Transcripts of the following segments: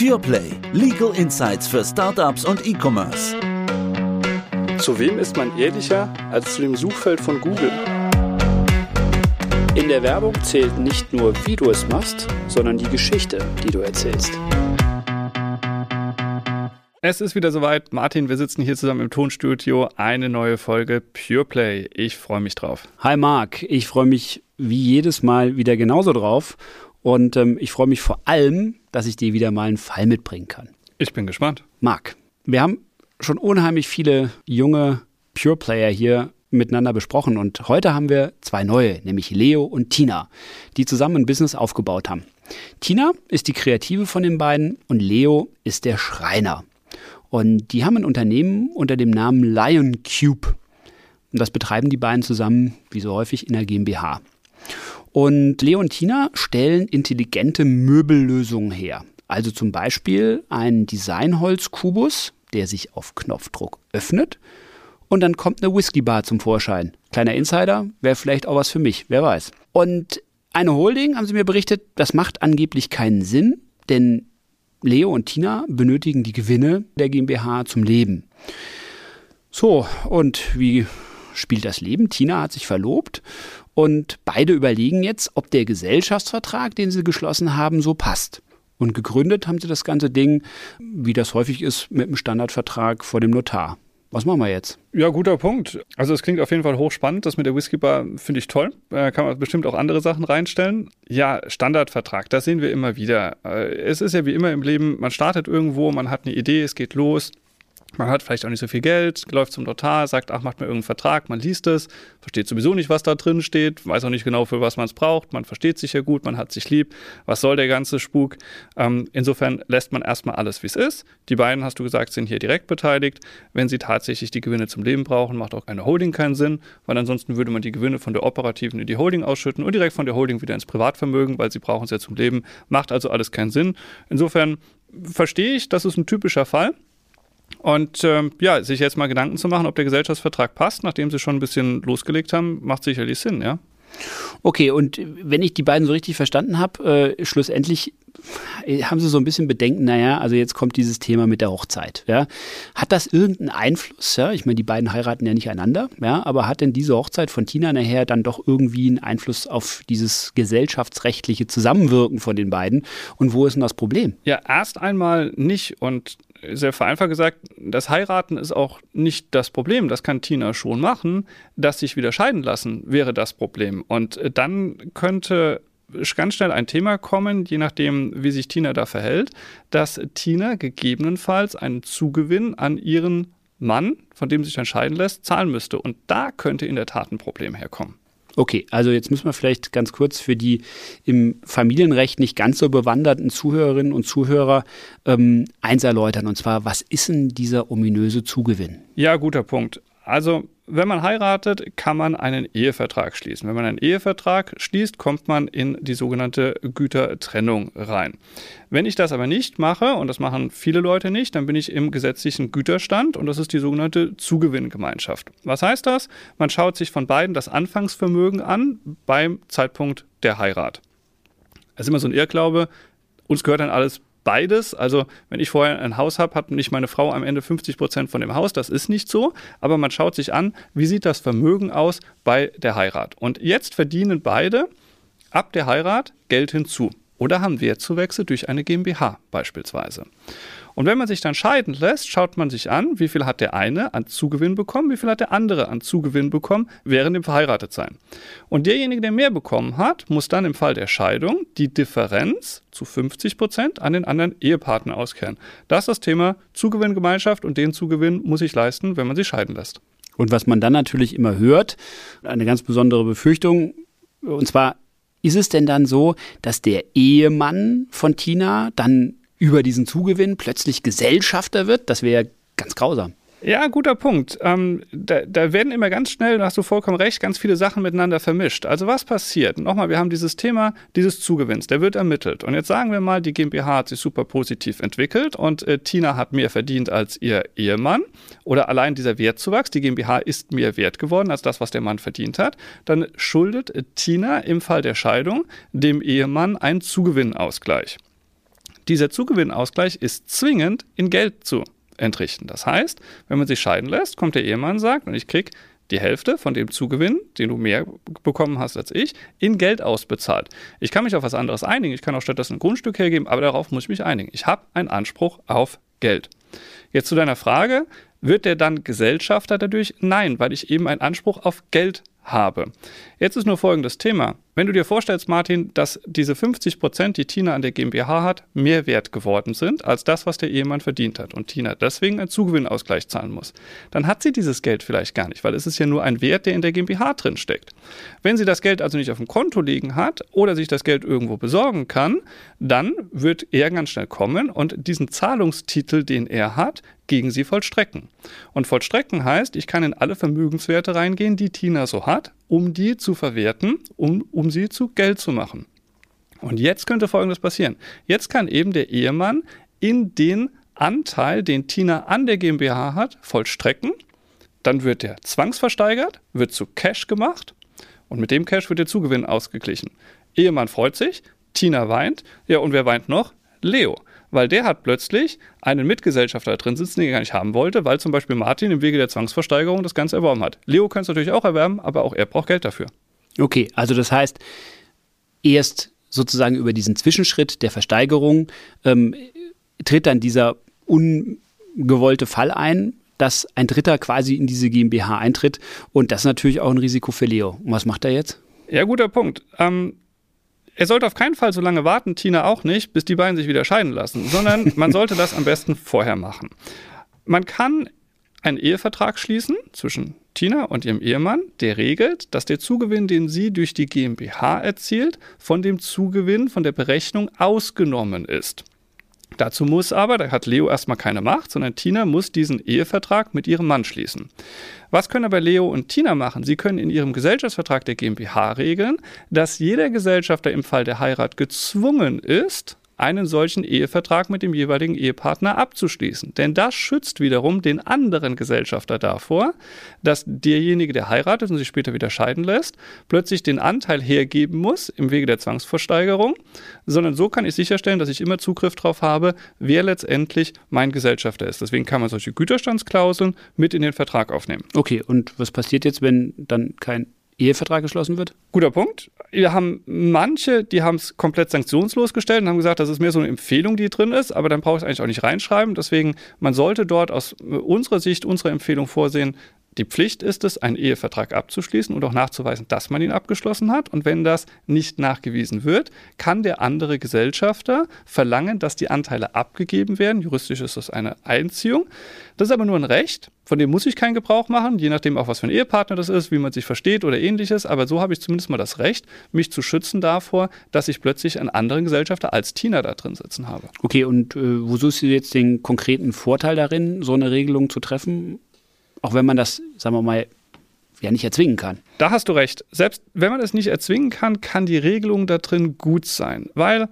PurePlay. Legal Insights für Startups und E-Commerce. Zu wem ist man ehrlicher als zu dem Suchfeld von Google? In der Werbung zählt nicht nur, wie du es machst, sondern die Geschichte, die du erzählst. Es ist wieder soweit. Martin, wir sitzen hier zusammen im Tonstudio. Eine neue Folge PurePlay. Ich freue mich drauf. Hi Marc, ich freue mich wie jedes Mal wieder genauso drauf. Und ähm, ich freue mich vor allem, dass ich dir wieder mal einen Fall mitbringen kann. Ich bin gespannt. Marc, wir haben schon unheimlich viele junge Pure-Player hier miteinander besprochen und heute haben wir zwei neue, nämlich Leo und Tina, die zusammen ein Business aufgebaut haben. Tina ist die Kreative von den beiden und Leo ist der Schreiner. Und die haben ein Unternehmen unter dem Namen Lion Cube. Und das betreiben die beiden zusammen, wie so häufig, in der GmbH. Und Leo und Tina stellen intelligente Möbellösungen her. Also zum Beispiel einen Designholzkubus, der sich auf Knopfdruck öffnet. Und dann kommt eine Whiskybar zum Vorschein. Kleiner Insider, wäre vielleicht auch was für mich, wer weiß. Und eine Holding, haben sie mir berichtet, das macht angeblich keinen Sinn, denn Leo und Tina benötigen die Gewinne der GmbH zum Leben. So, und wie spielt das Leben? Tina hat sich verlobt und beide überlegen jetzt, ob der Gesellschaftsvertrag, den sie geschlossen haben, so passt. Und gegründet haben sie das ganze Ding, wie das häufig ist, mit einem Standardvertrag vor dem Notar. Was machen wir jetzt? Ja, guter Punkt. Also es klingt auf jeden Fall hochspannend. Das mit der Whiskybar finde ich toll. Da kann man bestimmt auch andere Sachen reinstellen. Ja, Standardvertrag, das sehen wir immer wieder. Äh, es ist ja wie immer im Leben, man startet irgendwo, man hat eine Idee, es geht los. Man hat vielleicht auch nicht so viel Geld, läuft zum Notar, sagt, ach, macht mir irgendeinen Vertrag, man liest es, versteht sowieso nicht, was da drin steht, weiß auch nicht genau, für was man es braucht, man versteht sich ja gut, man hat sich lieb, was soll der ganze Spuk? Ähm, insofern lässt man erstmal alles, wie es ist. Die beiden, hast du gesagt, sind hier direkt beteiligt. Wenn sie tatsächlich die Gewinne zum Leben brauchen, macht auch eine Holding keinen Sinn, weil ansonsten würde man die Gewinne von der operativen in die Holding ausschütten und direkt von der Holding wieder ins Privatvermögen, weil sie brauchen es ja zum Leben, macht also alles keinen Sinn. Insofern verstehe ich, das ist ein typischer Fall. Und ähm, ja, sich jetzt mal Gedanken zu machen, ob der Gesellschaftsvertrag passt, nachdem sie schon ein bisschen losgelegt haben, macht sicherlich Sinn, ja. Okay, und wenn ich die beiden so richtig verstanden habe, äh, schlussendlich haben sie so ein bisschen Bedenken, naja, also jetzt kommt dieses Thema mit der Hochzeit. Ja. Hat das irgendeinen Einfluss? Ja? Ich meine, die beiden heiraten ja nicht einander, ja, aber hat denn diese Hochzeit von Tina nachher dann doch irgendwie einen Einfluss auf dieses gesellschaftsrechtliche Zusammenwirken von den beiden? Und wo ist denn das Problem? Ja, erst einmal nicht und sehr vereinfacht gesagt, das Heiraten ist auch nicht das Problem. Das kann Tina schon machen. Das sich wieder scheiden lassen wäre das Problem. Und dann könnte ganz schnell ein Thema kommen, je nachdem, wie sich Tina da verhält, dass Tina gegebenenfalls einen Zugewinn an ihren Mann, von dem sich entscheiden lässt, zahlen müsste. Und da könnte in der Tat ein Problem herkommen. Okay, also jetzt müssen wir vielleicht ganz kurz für die im Familienrecht nicht ganz so bewanderten Zuhörerinnen und Zuhörer ähm, eins erläutern. Und zwar, was ist denn dieser ominöse Zugewinn? Ja, guter Punkt. Also wenn man heiratet, kann man einen Ehevertrag schließen. Wenn man einen Ehevertrag schließt, kommt man in die sogenannte Gütertrennung rein. Wenn ich das aber nicht mache, und das machen viele Leute nicht, dann bin ich im gesetzlichen Güterstand und das ist die sogenannte Zugewinngemeinschaft. Was heißt das? Man schaut sich von beiden das Anfangsvermögen an beim Zeitpunkt der Heirat. Das ist immer so ein Irrglaube, uns gehört dann alles beides. Also wenn ich vorher ein Haus habe, hat nicht meine Frau am Ende 50 Prozent von dem Haus. Das ist nicht so. Aber man schaut sich an, wie sieht das Vermögen aus bei der Heirat. Und jetzt verdienen beide ab der Heirat Geld hinzu oder haben Wertzuwächse durch eine GmbH beispielsweise. Und wenn man sich dann scheiden lässt, schaut man sich an, wie viel hat der eine an Zugewinn bekommen, wie viel hat der andere an Zugewinn bekommen während dem Verheiratetsein. Und derjenige, der mehr bekommen hat, muss dann im Fall der Scheidung die Differenz zu 50 Prozent an den anderen Ehepartner auskehren. Das ist das Thema Zugewinngemeinschaft und den Zugewinn muss ich leisten, wenn man sich scheiden lässt. Und was man dann natürlich immer hört, eine ganz besondere Befürchtung, und zwar ist es denn dann so, dass der Ehemann von Tina dann über diesen Zugewinn plötzlich Gesellschafter wird? Das wäre ganz grausam. Ja, guter Punkt. Ähm, da, da, werden immer ganz schnell, da hast du vollkommen recht, ganz viele Sachen miteinander vermischt. Also was passiert? Nochmal, wir haben dieses Thema dieses Zugewinns, der wird ermittelt. Und jetzt sagen wir mal, die GmbH hat sich super positiv entwickelt und äh, Tina hat mehr verdient als ihr Ehemann oder allein dieser Wertzuwachs, die GmbH ist mehr wert geworden als das, was der Mann verdient hat. Dann schuldet Tina im Fall der Scheidung dem Ehemann einen Zugewinnausgleich. Dieser Zugewinnausgleich ist zwingend in Geld zu entrichten. Das heißt, wenn man sich scheiden lässt, kommt der Ehemann und sagt, und ich kriege die Hälfte von dem Zugewinn, den du mehr bekommen hast als ich, in Geld ausbezahlt. Ich kann mich auf was anderes einigen. Ich kann auch stattdessen ein Grundstück hergeben, aber darauf muss ich mich einigen. Ich habe einen Anspruch auf Geld. Jetzt zu deiner Frage, wird der dann Gesellschafter dadurch? Nein, weil ich eben einen Anspruch auf Geld habe. Jetzt ist nur folgendes Thema. Wenn du dir vorstellst, Martin, dass diese 50 Prozent, die Tina an der GmbH hat, mehr wert geworden sind als das, was der Ehemann verdient hat und Tina deswegen einen Zugewinnausgleich zahlen muss, dann hat sie dieses Geld vielleicht gar nicht, weil es ist ja nur ein Wert, der in der GmbH drin steckt. Wenn sie das Geld also nicht auf dem Konto liegen hat oder sich das Geld irgendwo besorgen kann, dann wird er ganz schnell kommen und diesen Zahlungstitel, den er hat, gegen sie vollstrecken. Und vollstrecken heißt, ich kann in alle Vermögenswerte reingehen, die Tina so hat, um die zu verwerten, um, um sie zu Geld zu machen. Und jetzt könnte Folgendes passieren. Jetzt kann eben der Ehemann in den Anteil, den Tina an der GmbH hat, vollstrecken. Dann wird der zwangsversteigert, wird zu Cash gemacht und mit dem Cash wird der Zugewinn ausgeglichen. Ehemann freut sich, Tina weint, ja und wer weint noch? Leo weil der hat plötzlich einen Mitgesellschafter drin sitzen, den er gar nicht haben wollte, weil zum Beispiel Martin im Wege der Zwangsversteigerung das Ganze erworben hat. Leo kann es natürlich auch erwerben, aber auch er braucht Geld dafür. Okay, also das heißt, erst sozusagen über diesen Zwischenschritt der Versteigerung ähm, tritt dann dieser ungewollte Fall ein, dass ein Dritter quasi in diese GmbH eintritt. Und das ist natürlich auch ein Risiko für Leo. Und was macht er jetzt? Ja, guter Punkt. Ähm, er sollte auf keinen Fall so lange warten, Tina auch nicht, bis die beiden sich wieder scheiden lassen, sondern man sollte das am besten vorher machen. Man kann einen Ehevertrag schließen zwischen Tina und ihrem Ehemann, der regelt, dass der Zugewinn, den sie durch die GmbH erzielt, von dem Zugewinn von der Berechnung ausgenommen ist. Dazu muss aber, da hat Leo erstmal keine Macht, sondern Tina muss diesen Ehevertrag mit ihrem Mann schließen. Was können aber Leo und Tina machen? Sie können in ihrem Gesellschaftsvertrag der GmbH regeln, dass jeder Gesellschafter im Fall der Heirat gezwungen ist, einen solchen Ehevertrag mit dem jeweiligen Ehepartner abzuschließen. Denn das schützt wiederum den anderen Gesellschafter davor, dass derjenige, der heiratet und sich später wieder scheiden lässt, plötzlich den Anteil hergeben muss im Wege der Zwangsversteigerung, sondern so kann ich sicherstellen, dass ich immer Zugriff darauf habe, wer letztendlich mein Gesellschafter ist. Deswegen kann man solche Güterstandsklauseln mit in den Vertrag aufnehmen. Okay, und was passiert jetzt, wenn dann kein Ehevertrag geschlossen wird? Guter Punkt. Wir haben manche, die haben es komplett sanktionslos gestellt und haben gesagt, das ist mehr so eine Empfehlung, die drin ist, aber dann brauche ich es eigentlich auch nicht reinschreiben. Deswegen, man sollte dort aus unserer Sicht, unserer Empfehlung vorsehen, die Pflicht ist es, einen Ehevertrag abzuschließen und auch nachzuweisen, dass man ihn abgeschlossen hat. Und wenn das nicht nachgewiesen wird, kann der andere Gesellschafter verlangen, dass die Anteile abgegeben werden. Juristisch ist das eine Einziehung. Das ist aber nur ein Recht, von dem muss ich keinen Gebrauch machen, je nachdem auch, was für ein Ehepartner das ist, wie man sich versteht oder ähnliches. Aber so habe ich zumindest mal das Recht, mich zu schützen davor, dass ich plötzlich einen anderen Gesellschafter als Tina da drin sitzen habe. Okay, und äh, wo suchst du jetzt den konkreten Vorteil darin, so eine Regelung zu treffen? Auch wenn man das, sagen wir mal, ja nicht erzwingen kann. Da hast du recht. Selbst wenn man es nicht erzwingen kann, kann die Regelung da drin gut sein. Weil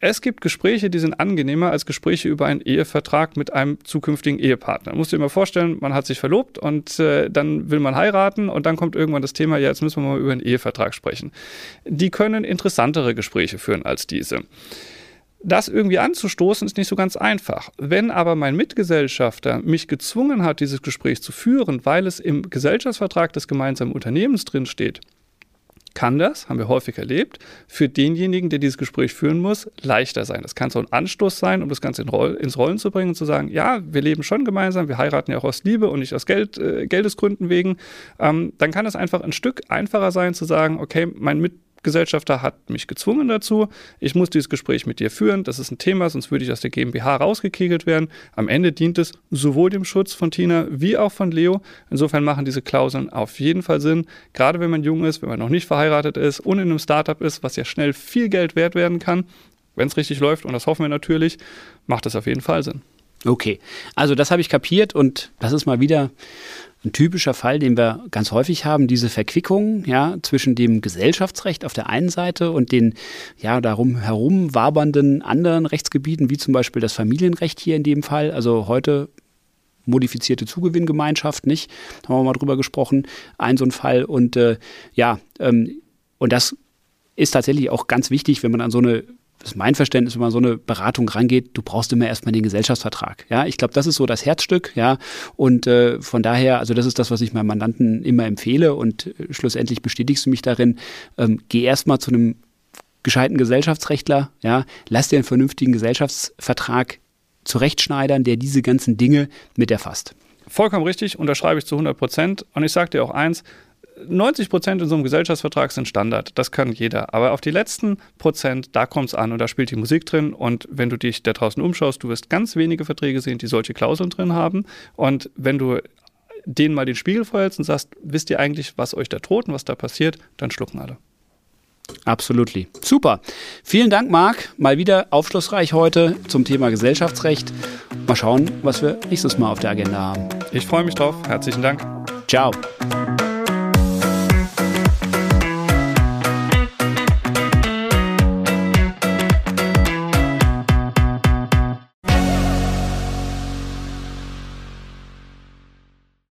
es gibt Gespräche, die sind angenehmer als Gespräche über einen Ehevertrag mit einem zukünftigen Ehepartner. Du musst dir mal vorstellen, man hat sich verlobt und äh, dann will man heiraten und dann kommt irgendwann das Thema, ja, jetzt müssen wir mal über einen Ehevertrag sprechen. Die können interessantere Gespräche führen als diese. Das irgendwie anzustoßen ist nicht so ganz einfach. Wenn aber mein Mitgesellschafter mich gezwungen hat, dieses Gespräch zu führen, weil es im Gesellschaftsvertrag des gemeinsamen Unternehmens drin steht, kann das, haben wir häufig erlebt, für denjenigen, der dieses Gespräch führen muss, leichter sein. Das kann so ein Anstoß sein, um das Ganze in Roll, ins Rollen zu bringen und zu sagen, ja, wir leben schon gemeinsam, wir heiraten ja auch aus Liebe und nicht aus Geld, äh, Geldesgründen wegen. Ähm, dann kann es einfach ein Stück einfacher sein zu sagen, okay, mein Mitgesellschafter Gesellschafter hat mich gezwungen dazu. Ich muss dieses Gespräch mit dir führen. Das ist ein Thema, sonst würde ich aus der GmbH rausgekegelt werden. Am Ende dient es sowohl dem Schutz von Tina wie auch von Leo. Insofern machen diese Klauseln auf jeden Fall Sinn. Gerade wenn man jung ist, wenn man noch nicht verheiratet ist und in einem Startup ist, was ja schnell viel Geld wert werden kann, wenn es richtig läuft, und das hoffen wir natürlich, macht es auf jeden Fall Sinn. Okay, also das habe ich kapiert und das ist mal wieder ein typischer Fall, den wir ganz häufig haben, diese Verquickung ja, zwischen dem Gesellschaftsrecht auf der einen Seite und den ja, darum herum wabernden anderen Rechtsgebieten, wie zum Beispiel das Familienrecht hier in dem Fall. Also heute modifizierte Zugewinngemeinschaft, nicht? Haben wir mal drüber gesprochen, ein so ein Fall. Und äh, ja, ähm, und das ist tatsächlich auch ganz wichtig, wenn man an so eine ist mein Verständnis, wenn man so eine Beratung rangeht, du brauchst immer erstmal den Gesellschaftsvertrag. Ja, ich glaube, das ist so das Herzstück, ja. Und äh, von daher, also das ist das, was ich meinem Mandanten immer empfehle und äh, schlussendlich bestätigst du mich darin, ähm, geh erstmal zu einem gescheiten Gesellschaftsrechtler, ja, lass dir einen vernünftigen Gesellschaftsvertrag zurechtschneidern, der diese ganzen Dinge mit erfasst. Vollkommen richtig, unterschreibe ich zu 100 Prozent. Und ich sage dir auch eins, 90 Prozent in so einem Gesellschaftsvertrag sind Standard, das kann jeder. Aber auf die letzten Prozent, da kommt es an und da spielt die Musik drin. Und wenn du dich da draußen umschaust, du wirst ganz wenige Verträge sehen, die solche Klauseln drin haben. Und wenn du denen mal den Spiegel vorhältst und sagst, wisst ihr eigentlich, was euch da droht und was da passiert, dann schlucken alle. Absolut. Super. Vielen Dank, Marc. Mal wieder aufschlussreich heute zum Thema Gesellschaftsrecht. Mal schauen, was wir nächstes Mal auf der Agenda haben. Ich freue mich drauf. Herzlichen Dank. Ciao.